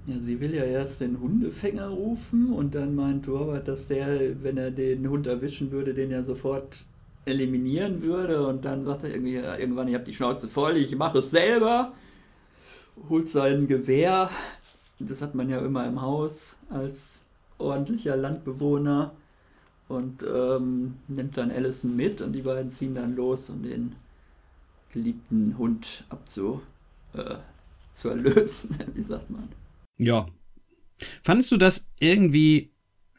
Speaker 1: Ja, sie will ja erst den Hundefänger rufen und dann meint Robert, dass der, wenn er den Hund erwischen würde, den ja sofort eliminieren würde. Und dann sagt er irgendwie irgendwann, ich habe die Schnauze voll, ich mache es selber holt sein Gewehr, das hat man ja immer im Haus als ordentlicher Landbewohner und ähm, nimmt dann Allison mit und die beiden ziehen dann los, um den geliebten Hund abzu, äh, zu erlösen, wie sagt man.
Speaker 2: Ja. Fandest du das irgendwie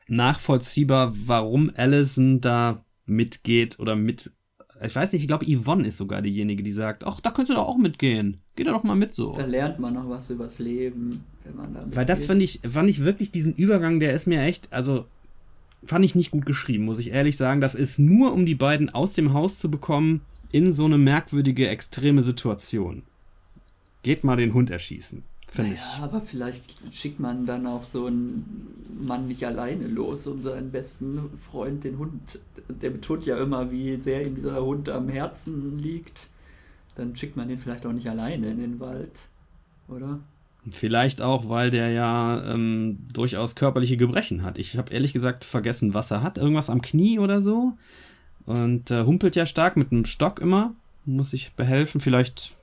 Speaker 2: nachvollziehbar, warum Allison da mitgeht oder mit ich weiß nicht, ich glaube, Yvonne ist sogar diejenige, die sagt, ach, da könntest du doch auch mitgehen. Geh da doch mal mit so.
Speaker 1: Da lernt man noch was übers Leben, wenn man da
Speaker 2: Weil das fand ich, fand ich wirklich diesen Übergang, der ist mir echt, also fand ich nicht gut geschrieben, muss ich ehrlich sagen. Das ist nur, um die beiden aus dem Haus zu bekommen, in so eine merkwürdige, extreme Situation. Geht mal den Hund erschießen.
Speaker 1: Naja, ich. aber vielleicht schickt man dann auch so einen Mann nicht alleine los, um seinen besten Freund, den Hund, der betont ja immer, wie sehr ihm dieser Hund am Herzen liegt. Dann schickt man den vielleicht auch nicht alleine in den Wald, oder?
Speaker 2: Vielleicht auch, weil der ja ähm, durchaus körperliche Gebrechen hat. Ich habe ehrlich gesagt vergessen, was er hat. Irgendwas am Knie oder so. Und äh, humpelt ja stark mit einem Stock immer. Muss ich behelfen. Vielleicht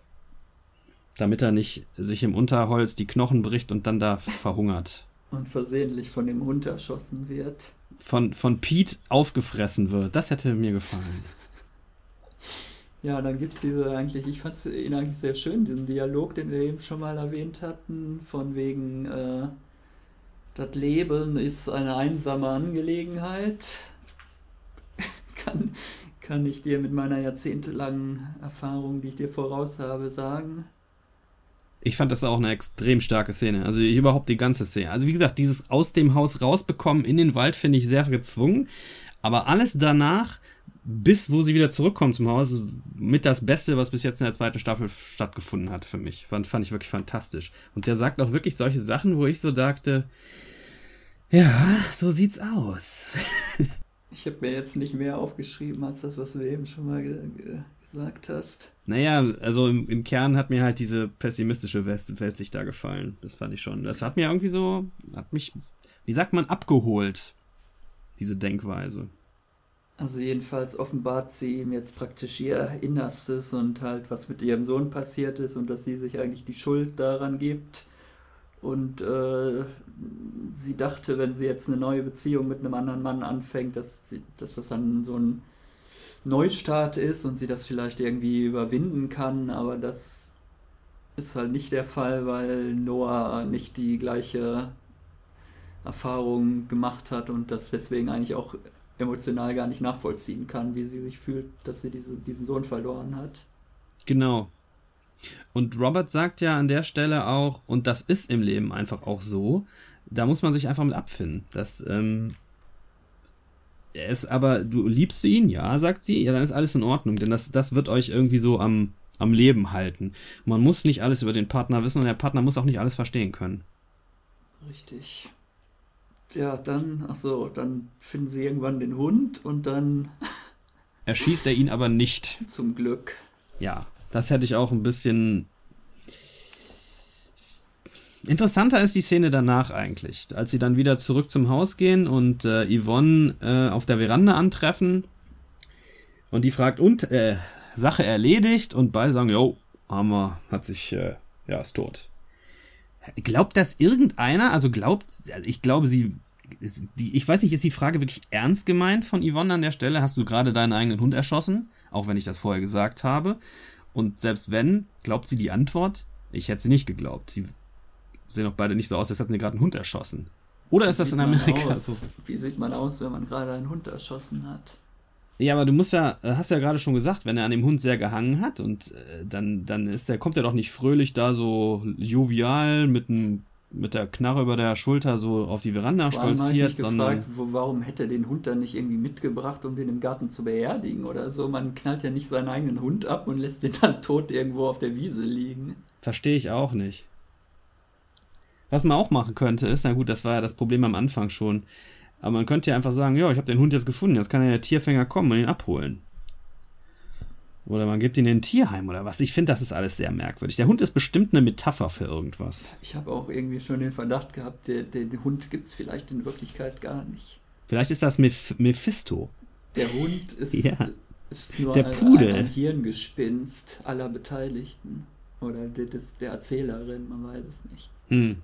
Speaker 2: damit er nicht sich im Unterholz die Knochen bricht und dann da verhungert.
Speaker 1: Und versehentlich von dem Hund erschossen wird.
Speaker 2: Von, von Pete aufgefressen wird. Das hätte mir gefallen.
Speaker 1: Ja, dann gibt es diese eigentlich, ich fand ihn eigentlich sehr schön, diesen Dialog, den wir eben schon mal erwähnt hatten, von wegen, äh, das Leben ist eine einsame Angelegenheit. kann, kann ich dir mit meiner jahrzehntelangen Erfahrung, die ich dir voraus habe, sagen
Speaker 2: ich fand das auch eine extrem starke Szene. Also überhaupt die ganze Szene. Also wie gesagt, dieses aus dem Haus rausbekommen in den Wald finde ich sehr gezwungen. Aber alles danach, bis wo sie wieder zurückkommen zum Haus, mit das Beste, was bis jetzt in der zweiten Staffel stattgefunden hat für mich. Fand, fand ich wirklich fantastisch. Und der sagt auch wirklich solche Sachen, wo ich so dachte, ja, so sieht's aus.
Speaker 1: ich habe mir jetzt nicht mehr aufgeschrieben als das, was du eben schon mal gesagt hast.
Speaker 2: Naja, also im, im Kern hat mir halt diese pessimistische Welt sich da gefallen. Das fand ich schon. Das hat mir irgendwie so, hat mich, wie sagt man, abgeholt, diese Denkweise.
Speaker 1: Also jedenfalls offenbart sie ihm jetzt praktisch ihr Innerstes und halt, was mit ihrem Sohn passiert ist und dass sie sich eigentlich die Schuld daran gibt. Und äh, sie dachte, wenn sie jetzt eine neue Beziehung mit einem anderen Mann anfängt, dass, sie, dass das dann so ein Neustart ist und sie das vielleicht irgendwie überwinden kann, aber das ist halt nicht der Fall, weil Noah nicht die gleiche Erfahrung gemacht hat und das deswegen eigentlich auch emotional gar nicht nachvollziehen kann, wie sie sich fühlt, dass sie diese, diesen Sohn verloren hat.
Speaker 2: Genau. Und Robert sagt ja an der Stelle auch, und das ist im Leben einfach auch so, da muss man sich einfach mit abfinden. Das, ähm, es aber, du liebst du ihn, ja, sagt sie, ja, dann ist alles in Ordnung, denn das, das wird euch irgendwie so am, am Leben halten. Man muss nicht alles über den Partner wissen und der Partner muss auch nicht alles verstehen können.
Speaker 1: Richtig. Ja, dann, ach so, dann finden sie irgendwann den Hund und dann.
Speaker 2: Erschießt er ihn aber nicht.
Speaker 1: Zum Glück.
Speaker 2: Ja, das hätte ich auch ein bisschen Interessanter ist die Szene danach eigentlich, als sie dann wieder zurück zum Haus gehen und äh, Yvonne äh, auf der Veranda antreffen und die fragt, und, äh, Sache erledigt und beide sagen, jo, Hammer hat sich, äh, ja, ist tot. Glaubt das irgendeiner? Also glaubt, also ich glaube, sie, die, ich weiß nicht, ist die Frage wirklich ernst gemeint von Yvonne an der Stelle? Hast du gerade deinen eigenen Hund erschossen? Auch wenn ich das vorher gesagt habe. Und selbst wenn, glaubt sie die Antwort? Ich hätte sie nicht geglaubt. Sie sehen auch beide nicht so aus, als hätten sie gerade einen Hund erschossen. Oder ist das in Amerika so?
Speaker 1: Wie sieht man aus, wenn man gerade einen Hund erschossen hat?
Speaker 2: Ja, aber du musst ja, äh, hast ja gerade schon gesagt, wenn er an dem Hund sehr gehangen hat und äh, dann, dann ist der, kommt er doch nicht fröhlich da so jovial mit, ein, mit der Knarre über der Schulter so auf die Veranda Vor stolziert,
Speaker 1: ich sondern. Gefragt, wo, warum hätte er den Hund dann nicht irgendwie mitgebracht, um den im Garten zu beerdigen oder so? Man knallt ja nicht seinen eigenen Hund ab und lässt den dann tot irgendwo auf der Wiese liegen.
Speaker 2: Verstehe ich auch nicht. Was man auch machen könnte, ist, na gut, das war ja das Problem am Anfang schon. Aber man könnte ja einfach sagen, ja, ich habe den Hund jetzt gefunden, jetzt kann ja der Tierfänger kommen und ihn abholen. Oder man gibt ihn in ein Tierheim oder was. Ich finde, das ist alles sehr merkwürdig. Der Hund ist bestimmt eine Metapher für irgendwas.
Speaker 1: Ich habe auch irgendwie schon den Verdacht gehabt, der, den Hund gibt es vielleicht in Wirklichkeit gar nicht.
Speaker 2: Vielleicht ist das Meph Mephisto.
Speaker 1: Der Hund ist,
Speaker 2: ja.
Speaker 1: ist nur
Speaker 2: der Pudel.
Speaker 1: Ein, ein Hirngespinst aller Beteiligten. Oder des, der Erzählerin, man weiß es nicht. Hm.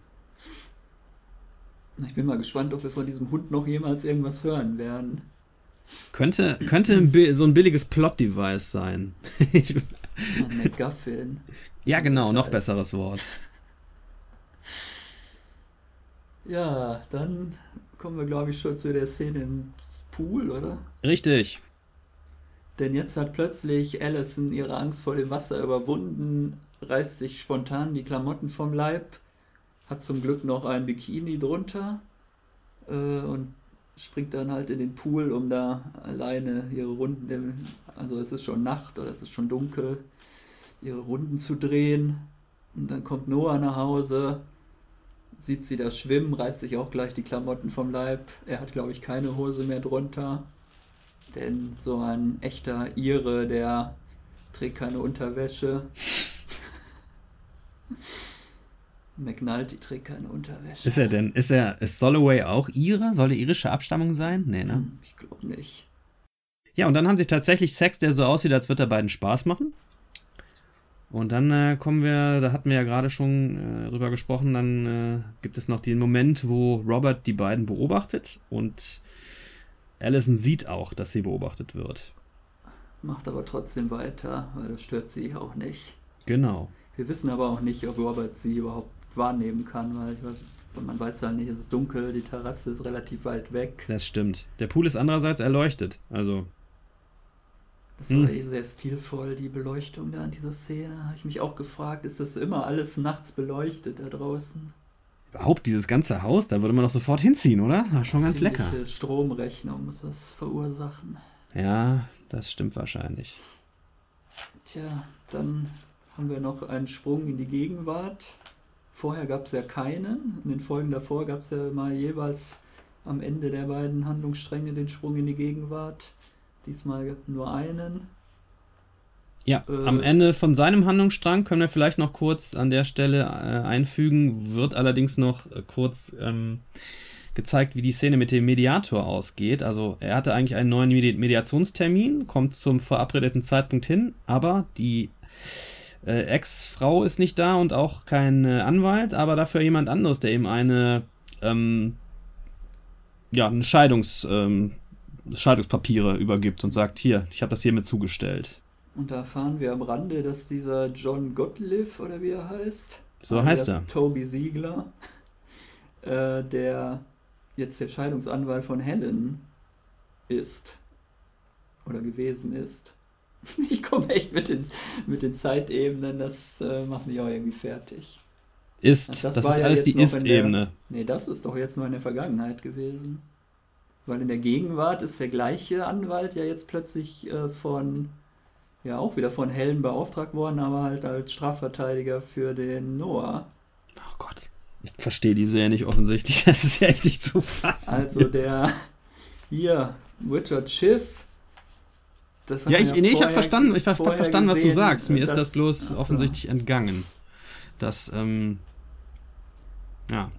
Speaker 1: Ich bin mal gespannt, ob wir von diesem Hund noch jemals irgendwas hören werden.
Speaker 2: Könnte, könnte ein so ein billiges Plot-Device sein.
Speaker 1: ein McGuffin.
Speaker 2: Ja, genau, noch besseres Wort.
Speaker 1: Ja, dann kommen wir, glaube ich, schon zu der Szene im Pool, oder?
Speaker 2: Richtig.
Speaker 1: Denn jetzt hat plötzlich Allison ihre Angst vor dem Wasser überwunden, reißt sich spontan die Klamotten vom Leib hat zum Glück noch ein Bikini drunter äh, und springt dann halt in den Pool, um da alleine ihre Runden, also es ist schon Nacht oder es ist schon dunkel, ihre Runden zu drehen. Und dann kommt Noah nach Hause, sieht sie das schwimmen, reißt sich auch gleich die Klamotten vom Leib. Er hat, glaube ich, keine Hose mehr drunter. Denn so ein echter Ire, der trägt keine Unterwäsche. McNulty trägt keine Unterwäsche.
Speaker 2: Ist er denn, ist er, ist Soloway auch ihre? Soll er irische Abstammung sein? Nee, ne? Hm,
Speaker 1: ich glaube nicht.
Speaker 2: Ja, und dann haben sie tatsächlich Sex, der so aussieht, als würde er beiden Spaß machen. Und dann äh, kommen wir, da hatten wir ja gerade schon äh, drüber gesprochen, dann äh, gibt es noch den Moment, wo Robert die beiden beobachtet und Allison sieht auch, dass sie beobachtet wird.
Speaker 1: Macht aber trotzdem weiter, weil das stört sie auch nicht.
Speaker 2: Genau.
Speaker 1: Wir wissen aber auch nicht, ob Robert sie überhaupt wahrnehmen kann, weil man weiß ja nicht, es ist dunkel, die Terrasse ist relativ weit weg.
Speaker 2: Das stimmt. Der Pool ist andererseits erleuchtet, also.
Speaker 1: Das war hm. eh sehr stilvoll, die Beleuchtung da in dieser Szene. Habe ich mich auch gefragt, ist das immer alles nachts beleuchtet da draußen?
Speaker 2: Überhaupt dieses ganze Haus, da würde man doch sofort hinziehen, oder? War schon ganz lecker.
Speaker 1: Stromrechnung muss das verursachen.
Speaker 2: Ja, das stimmt wahrscheinlich.
Speaker 1: Tja, dann haben wir noch einen Sprung in die Gegenwart. Vorher gab es ja keinen. In den Folgen davor gab es ja mal jeweils am Ende der beiden Handlungsstränge den Sprung in die Gegenwart. Diesmal nur einen.
Speaker 2: Ja, äh, am Ende von seinem Handlungsstrang können wir vielleicht noch kurz an der Stelle äh, einfügen, wird allerdings noch äh, kurz ähm, gezeigt, wie die Szene mit dem Mediator ausgeht. Also er hatte eigentlich einen neuen Medi Mediationstermin, kommt zum verabredeten Zeitpunkt hin, aber die äh, Ex-Frau ist nicht da und auch kein äh, Anwalt, aber dafür jemand anderes, der ihm eine, ähm, ja, eine Scheidungs, ähm, Scheidungspapiere übergibt und sagt, hier, ich habe das hiermit zugestellt.
Speaker 1: Und da erfahren wir am Rande, dass dieser John Gottlieb, oder wie er heißt,
Speaker 2: so also heißt er.
Speaker 1: Toby Siegler, äh, der jetzt der Scheidungsanwalt von Helen ist oder gewesen ist. Ich komme echt mit den, mit den Zeitebenen, das äh, macht mich auch irgendwie fertig.
Speaker 2: Ist, das, das ist ja alles die Ist-Ebene.
Speaker 1: Nee, das ist doch jetzt mal in der Vergangenheit gewesen. Weil in der Gegenwart ist der gleiche Anwalt ja jetzt plötzlich äh, von, ja auch wieder von Helen beauftragt worden, aber halt als Strafverteidiger für den Noah.
Speaker 2: Oh Gott. Ich verstehe die sehr nicht offensichtlich. Das ist ja echt nicht zu fassen.
Speaker 1: Also der hier, Richard Schiff.
Speaker 2: Ja, ich, ja nee, ich habe verstanden, ich hab verstanden was du sagst. Mir ist das bloß achso. offensichtlich entgangen. Das, ähm, ja.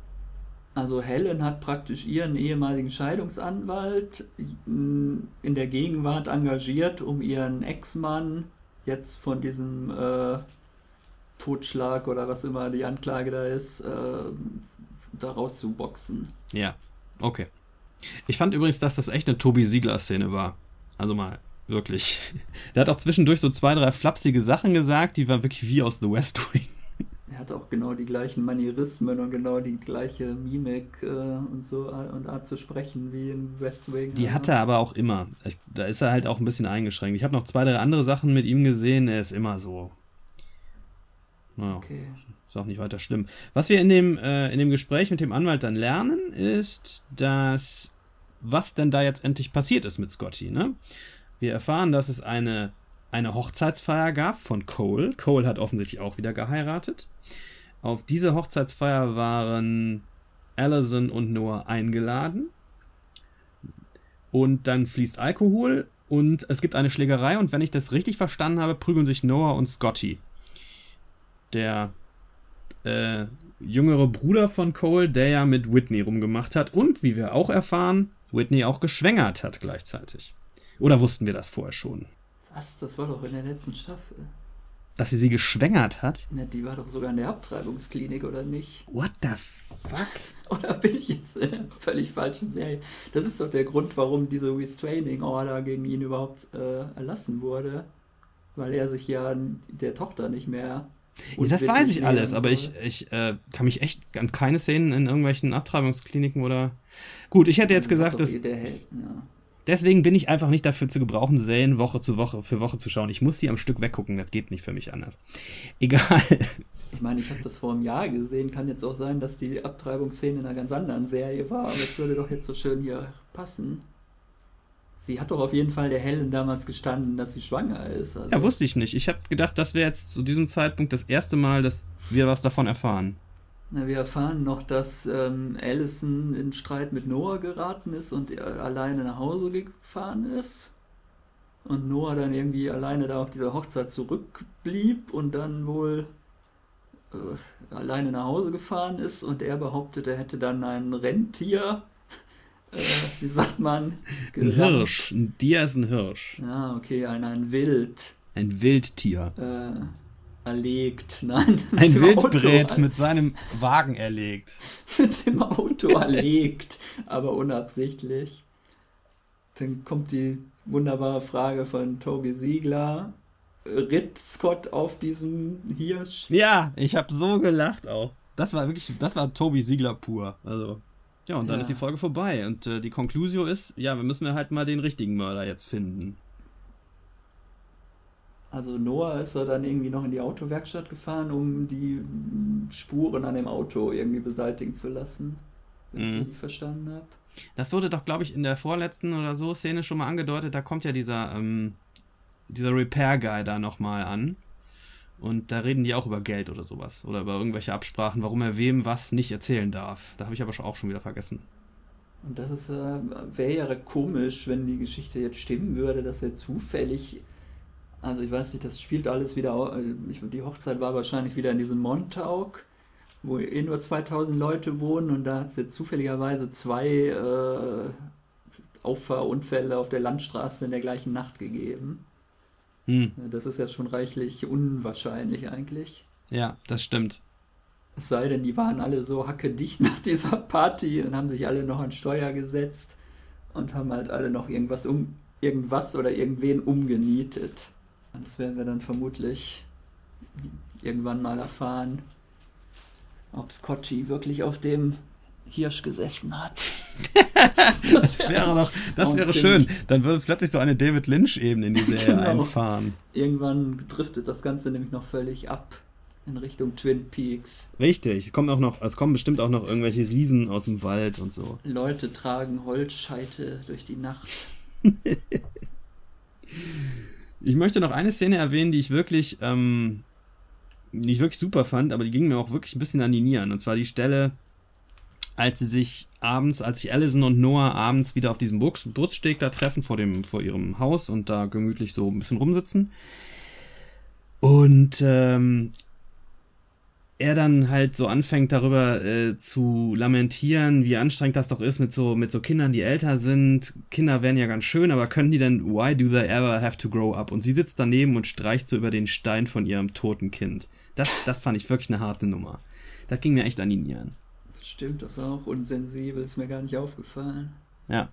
Speaker 1: Also Helen hat praktisch ihren ehemaligen Scheidungsanwalt in der Gegenwart engagiert, um ihren Ex-Mann jetzt von diesem äh, Totschlag oder was immer die Anklage da ist, äh, da rauszuboxen.
Speaker 2: Ja, okay. Ich fand übrigens, dass das echt eine Tobi Siegler-Szene war. Also mal wirklich. Der hat auch zwischendurch so zwei, drei flapsige Sachen gesagt, die waren wirklich wie aus The West Wing.
Speaker 1: Er hat auch genau die gleichen Manierismen und genau die gleiche Mimik äh, und so und Art zu sprechen wie in West Wing.
Speaker 2: Die hat er aber auch immer. Ich, da ist er halt auch ein bisschen eingeschränkt. Ich habe noch zwei, drei andere Sachen mit ihm gesehen. Er ist immer so naja, okay. Ist auch nicht weiter schlimm. Was wir in dem, äh, in dem Gespräch mit dem Anwalt dann lernen, ist, dass was denn da jetzt endlich passiert ist mit Scotty. Ne? Wir erfahren, dass es eine, eine Hochzeitsfeier gab von Cole. Cole hat offensichtlich auch wieder geheiratet. Auf diese Hochzeitsfeier waren Allison und Noah eingeladen. Und dann fließt Alkohol und es gibt eine Schlägerei und wenn ich das richtig verstanden habe, prügeln sich Noah und Scotty der äh, jüngere Bruder von Cole, der ja mit Whitney rumgemacht hat und, wie wir auch erfahren, Whitney auch geschwängert hat gleichzeitig. Oder wussten wir das vorher schon?
Speaker 1: Was? Das war doch in der letzten Staffel.
Speaker 2: Dass sie sie geschwängert hat?
Speaker 1: Na, die war doch sogar in der Abtreibungsklinik, oder nicht?
Speaker 2: What the fuck?
Speaker 1: oder bin ich jetzt in einer völlig falschen Serie? Das ist doch der Grund, warum diese Restraining Order gegen ihn überhaupt äh, erlassen wurde. Weil er sich ja der Tochter nicht mehr
Speaker 2: ja, das weiß ich alles, aber ich, ich äh, kann mich echt an keine Szenen in irgendwelchen Abtreibungskliniken oder. Gut, ich hätte jetzt gesagt, dass. Deswegen bin ich einfach nicht dafür zu gebrauchen, Serien Woche zu Woche für Woche zu schauen. Ich muss sie am Stück weggucken, das geht nicht für mich anders. Egal.
Speaker 1: Ich meine, ich habe das vor einem Jahr gesehen. Kann jetzt auch sein, dass die Abtreibungsszene in einer ganz anderen Serie war, aber es würde doch jetzt so schön hier passen. Sie hat doch auf jeden Fall der Helen damals gestanden, dass sie schwanger ist.
Speaker 2: Also ja, wusste ich nicht. Ich habe gedacht, das wäre jetzt zu diesem Zeitpunkt das erste Mal, dass wir was davon erfahren.
Speaker 1: Na, wir erfahren noch, dass ähm, Allison in Streit mit Noah geraten ist und alleine nach Hause gefahren ist. Und Noah dann irgendwie alleine da auf dieser Hochzeit zurückblieb und dann wohl äh, alleine nach Hause gefahren ist und er behauptet, er hätte dann ein Rentier äh, wie sagt man?
Speaker 2: Ein Hirsch. Ein Dia ist ein Hirsch.
Speaker 1: Ja, okay, ein, ein Wild.
Speaker 2: Ein Wildtier.
Speaker 1: Äh, erlegt, nein.
Speaker 2: Ein Wildbrät mit seinem Wagen erlegt.
Speaker 1: mit dem Auto erlegt, aber unabsichtlich. Dann kommt die wunderbare Frage von Toby Siegler. Ritt Scott auf diesem Hirsch?
Speaker 2: Ja, ich habe so gelacht auch. Das war wirklich, das war Toby Siegler pur. Also ja, und dann ja. ist die Folge vorbei. Und äh, die Conclusio ist, ja, wir müssen halt mal den richtigen Mörder jetzt finden.
Speaker 1: Also Noah ist er dann irgendwie noch in die Autowerkstatt gefahren, um die Spuren an dem Auto irgendwie beseitigen zu lassen. Wenn ich es mhm. richtig verstanden habe.
Speaker 2: Das wurde doch, glaube ich, in der vorletzten oder so Szene schon mal angedeutet. Da kommt ja dieser, ähm, dieser Repair-Guy da nochmal an. Und da reden die auch über Geld oder sowas. Oder über irgendwelche Absprachen, warum er wem was nicht erzählen darf. Da habe ich aber auch schon wieder vergessen.
Speaker 1: Und das ist, äh, wäre ja komisch, wenn die Geschichte jetzt stimmen würde, dass er zufällig, also ich weiß nicht, das spielt alles wieder, äh, die Hochzeit war wahrscheinlich wieder in diesem Montauk, wo eh nur 2000 Leute wohnen und da hat es jetzt zufälligerweise zwei äh, Auffahrunfälle auf der Landstraße in der gleichen Nacht gegeben. Hm. Das ist ja schon reichlich unwahrscheinlich eigentlich.
Speaker 2: Ja, das stimmt.
Speaker 1: Es sei denn, die waren alle so hackedicht nach dieser Party und haben sich alle noch an Steuer gesetzt. und haben halt alle noch irgendwas um irgendwas oder irgendwen umgenietet. Das werden wir dann vermutlich irgendwann mal erfahren, ob Scotchy wirklich auf dem Hirsch gesessen hat.
Speaker 2: das, wäre doch, das wäre schön. Dann würde plötzlich so eine David Lynch-Ebene in die Serie genau. einfahren.
Speaker 1: Irgendwann driftet das Ganze nämlich noch völlig ab in Richtung Twin Peaks.
Speaker 2: Richtig, es kommen auch noch, es kommen bestimmt auch noch irgendwelche Riesen aus dem Wald und so.
Speaker 1: Leute tragen Holzscheite durch die Nacht.
Speaker 2: ich möchte noch eine Szene erwähnen, die ich wirklich, ähm, ich wirklich super fand, aber die ging mir auch wirklich ein bisschen an die Nieren. Und zwar die Stelle, als sie sich abends, als sich Allison und Noah abends wieder auf diesem Butzsteg da treffen vor dem, vor ihrem Haus und da gemütlich so ein bisschen rumsitzen. Und ähm, er dann halt so anfängt darüber äh, zu lamentieren, wie anstrengend das doch ist mit so mit so Kindern, die älter sind. Kinder wären ja ganz schön, aber können die denn why do they ever have to grow up? Und sie sitzt daneben und streicht so über den Stein von ihrem toten Kind. Das das fand ich wirklich eine harte Nummer. Das ging mir echt an die Nieren.
Speaker 1: Stimmt, das war auch unsensibel, ist mir gar nicht aufgefallen.
Speaker 2: Ja.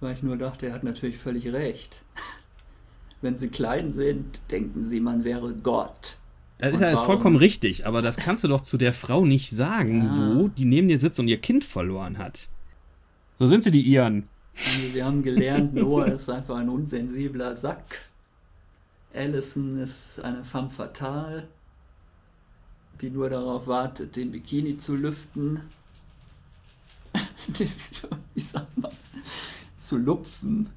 Speaker 1: Weil ich nur dachte, er hat natürlich völlig recht. Wenn sie klein sind, denken sie, man wäre Gott.
Speaker 2: Das und ist ja vollkommen richtig, aber das kannst du doch zu der Frau nicht sagen, ja. so, die neben dir sitzt und ihr Kind verloren hat. So sind sie die Iren.
Speaker 1: Also wir haben gelernt, Noah ist einfach ein unsensibler Sack. Allison ist eine femme fatale, die nur darauf wartet, den Bikini zu lüften. Wie sagt man? Zu lupfen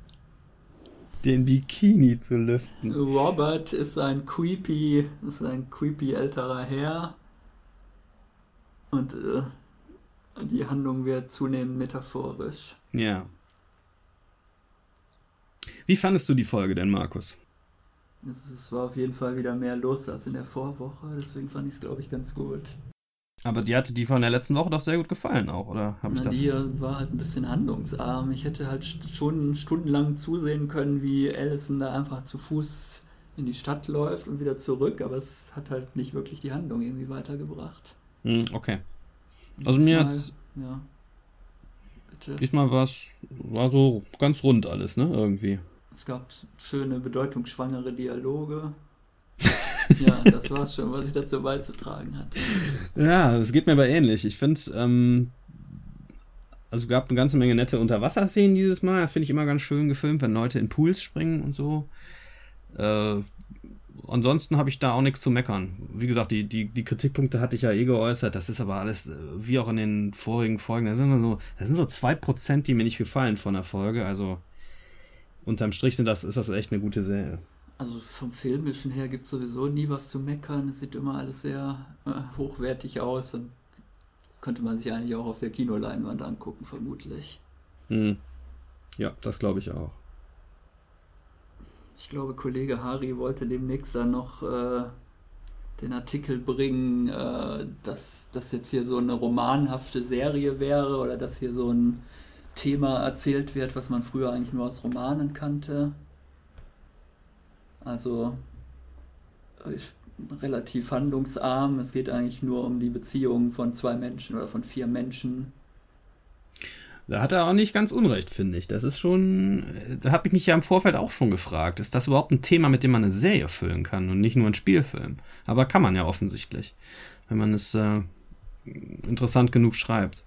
Speaker 2: den Bikini zu lüften.
Speaker 1: Robert ist ein creepy, ist ein creepy älterer Herr. Und äh, die Handlung wird zunehmend metaphorisch.
Speaker 2: Ja. Wie fandest du die Folge denn, Markus?
Speaker 1: Es, es war auf jeden Fall wieder mehr los als in der Vorwoche, deswegen fand ich es, glaube ich, ganz gut.
Speaker 2: Aber die hatte die von der letzten Woche doch sehr gut gefallen auch, oder
Speaker 1: habe ich Na, das? Die war halt ein bisschen handlungsarm. Ich hätte halt schon stundenlang zusehen können, wie Allison da einfach zu Fuß in die Stadt läuft und wieder zurück, aber es hat halt nicht wirklich die Handlung irgendwie weitergebracht.
Speaker 2: Hm, okay. Also mir hat ja. Bitte. Diesmal war's, war so ganz rund alles, ne? Irgendwie.
Speaker 1: Es gab schöne, bedeutungsschwangere Dialoge. ja, das war's schon, was ich dazu beizutragen hatte.
Speaker 2: Ja, es geht mir aber ähnlich. Ich finde, ähm, also es gab eine ganze Menge nette Unterwasserszenen dieses Mal. Das finde ich immer ganz schön gefilmt, wenn Leute in Pools springen und so. Äh, ansonsten habe ich da auch nichts zu meckern. Wie gesagt, die, die, die Kritikpunkte hatte ich ja eh geäußert. Das ist aber alles, äh, wie auch in den vorigen Folgen, da sind so, das sind so zwei Prozent, die mir nicht gefallen von der Folge. Also unterm Strich sind das, ist das echt eine gute Serie.
Speaker 1: Also vom Filmischen her gibt es sowieso nie was zu meckern. Es sieht immer alles sehr äh, hochwertig aus und könnte man sich eigentlich auch auf der Kinoleinwand angucken, vermutlich.
Speaker 2: Hm. Ja, das glaube ich auch.
Speaker 1: Ich glaube, Kollege Hari wollte demnächst dann noch äh, den Artikel bringen, äh, dass das jetzt hier so eine romanhafte Serie wäre oder dass hier so ein Thema erzählt wird, was man früher eigentlich nur aus Romanen kannte. Also relativ handlungsarm. Es geht eigentlich nur um die Beziehung von zwei Menschen oder von vier Menschen.
Speaker 2: Da hat er auch nicht ganz unrecht, finde ich. Das ist schon, da habe ich mich ja im Vorfeld auch schon gefragt, ist das überhaupt ein Thema, mit dem man eine Serie füllen kann und nicht nur einen Spielfilm? Aber kann man ja offensichtlich, wenn man es äh, interessant genug schreibt.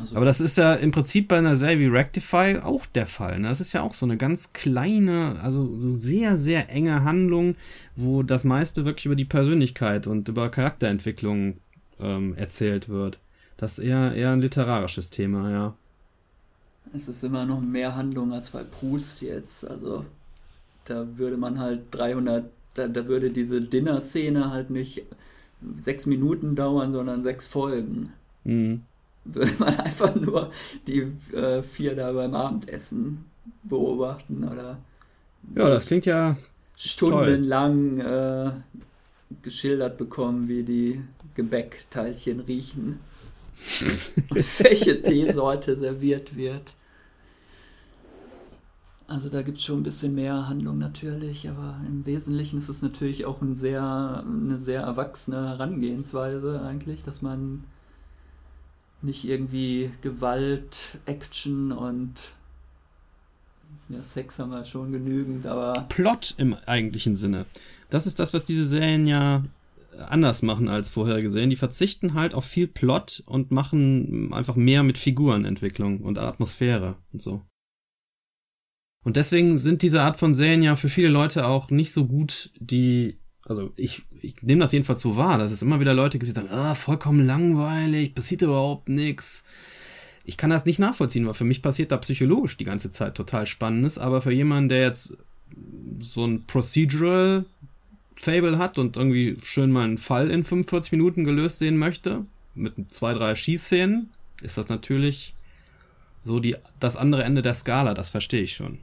Speaker 2: Also Aber das ist ja im Prinzip bei einer Serie wie Rectify auch der Fall. Ne? Das ist ja auch so eine ganz kleine, also sehr, sehr enge Handlung, wo das meiste wirklich über die Persönlichkeit und über Charakterentwicklung ähm, erzählt wird. Das ist eher, eher ein literarisches Thema, ja.
Speaker 1: Es ist immer noch mehr Handlung als bei Proust jetzt. Also da würde man halt 300, da, da würde diese Dinner-Szene halt nicht sechs Minuten dauern, sondern sechs Folgen. Mhm würde man einfach nur die äh, vier da beim Abendessen beobachten oder
Speaker 2: ja, das klingt ja
Speaker 1: stundenlang äh, geschildert bekommen, wie die Gebäckteilchen riechen und welche Teesorte serviert wird. Also da gibt es schon ein bisschen mehr Handlung natürlich, aber im Wesentlichen ist es natürlich auch ein sehr, eine sehr erwachsene Herangehensweise eigentlich, dass man nicht irgendwie Gewalt, Action und Ja, Sex haben wir schon genügend, aber.
Speaker 2: Plot im eigentlichen Sinne. Das ist das, was diese Serien ja anders machen als vorhergesehen. Die verzichten halt auf viel Plot und machen einfach mehr mit Figurenentwicklung und Atmosphäre und so. Und deswegen sind diese Art von Serien ja für viele Leute auch nicht so gut, die, also ich, ich nehme das jedenfalls so wahr, dass es immer wieder Leute gibt, die sagen, ah, vollkommen langweilig, passiert überhaupt nichts. Ich kann das nicht nachvollziehen, weil für mich passiert da psychologisch die ganze Zeit total Spannendes, aber für jemanden, der jetzt so ein Procedural Fable hat und irgendwie schön mal einen Fall in 45 Minuten gelöst sehen möchte, mit zwei, drei Schießszenen, ist das natürlich so die, das andere Ende der Skala, das verstehe ich schon.